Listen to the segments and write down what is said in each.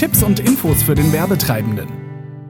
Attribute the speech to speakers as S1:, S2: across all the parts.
S1: Tipps und Infos für den Werbetreibenden.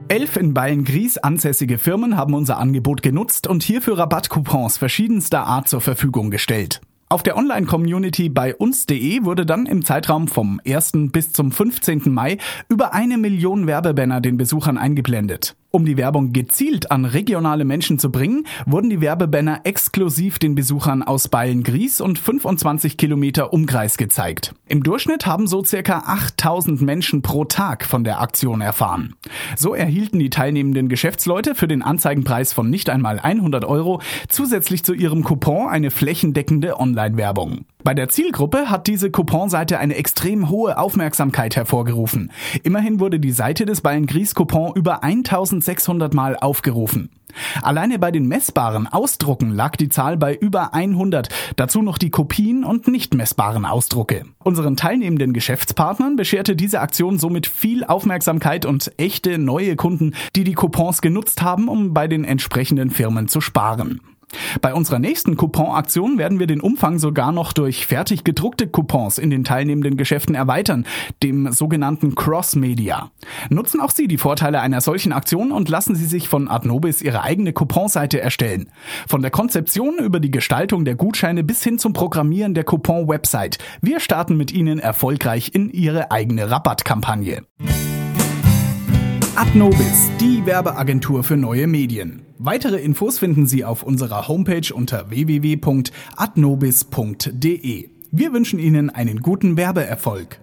S1: Elf in Bayern-Gries ansässige Firmen haben unser Angebot genutzt und hierfür Rabattcoupons verschiedenster Art zur Verfügung gestellt. Auf der Online-Community bei uns.de wurde dann im Zeitraum vom 1. bis zum 15. Mai über eine Million Werbebanner den Besuchern eingeblendet. Um die Werbung gezielt an regionale Menschen zu bringen, wurden die Werbebanner exklusiv den Besuchern aus Bayern-Gries und 25 Kilometer Umkreis gezeigt. Im Durchschnitt haben so circa 8000 Menschen pro Tag von der Aktion erfahren. So erhielten die teilnehmenden Geschäftsleute für den Anzeigenpreis von nicht einmal 100 Euro zusätzlich zu ihrem Coupon eine flächendeckende Online-Werbung. Bei der Zielgruppe hat diese Couponseite eine extrem hohe Aufmerksamkeit hervorgerufen. Immerhin wurde die Seite des Bayern Gries Coupon über 1600 Mal aufgerufen. Alleine bei den messbaren Ausdrucken lag die Zahl bei über 100, dazu noch die Kopien und nicht messbaren Ausdrucke. Unseren teilnehmenden Geschäftspartnern bescherte diese Aktion somit viel Aufmerksamkeit und echte neue Kunden, die die Coupons genutzt haben, um bei den entsprechenden Firmen zu sparen. Bei unserer nächsten Couponaktion werden wir den Umfang sogar noch durch fertig gedruckte Coupons in den teilnehmenden Geschäften erweitern, dem sogenannten Cross-Media. Nutzen auch Sie die Vorteile einer solchen Aktion und lassen Sie sich von Adnobis Ihre eigene Couponseite erstellen. Von der Konzeption über die Gestaltung der Gutscheine bis hin zum Programmieren der Coupon-Website. Wir starten mit Ihnen erfolgreich in Ihre eigene Rabattkampagne. Adnobis, die Werbeagentur für neue Medien. Weitere Infos finden Sie auf unserer Homepage unter www.adnobis.de. Wir wünschen Ihnen einen guten Werbeerfolg.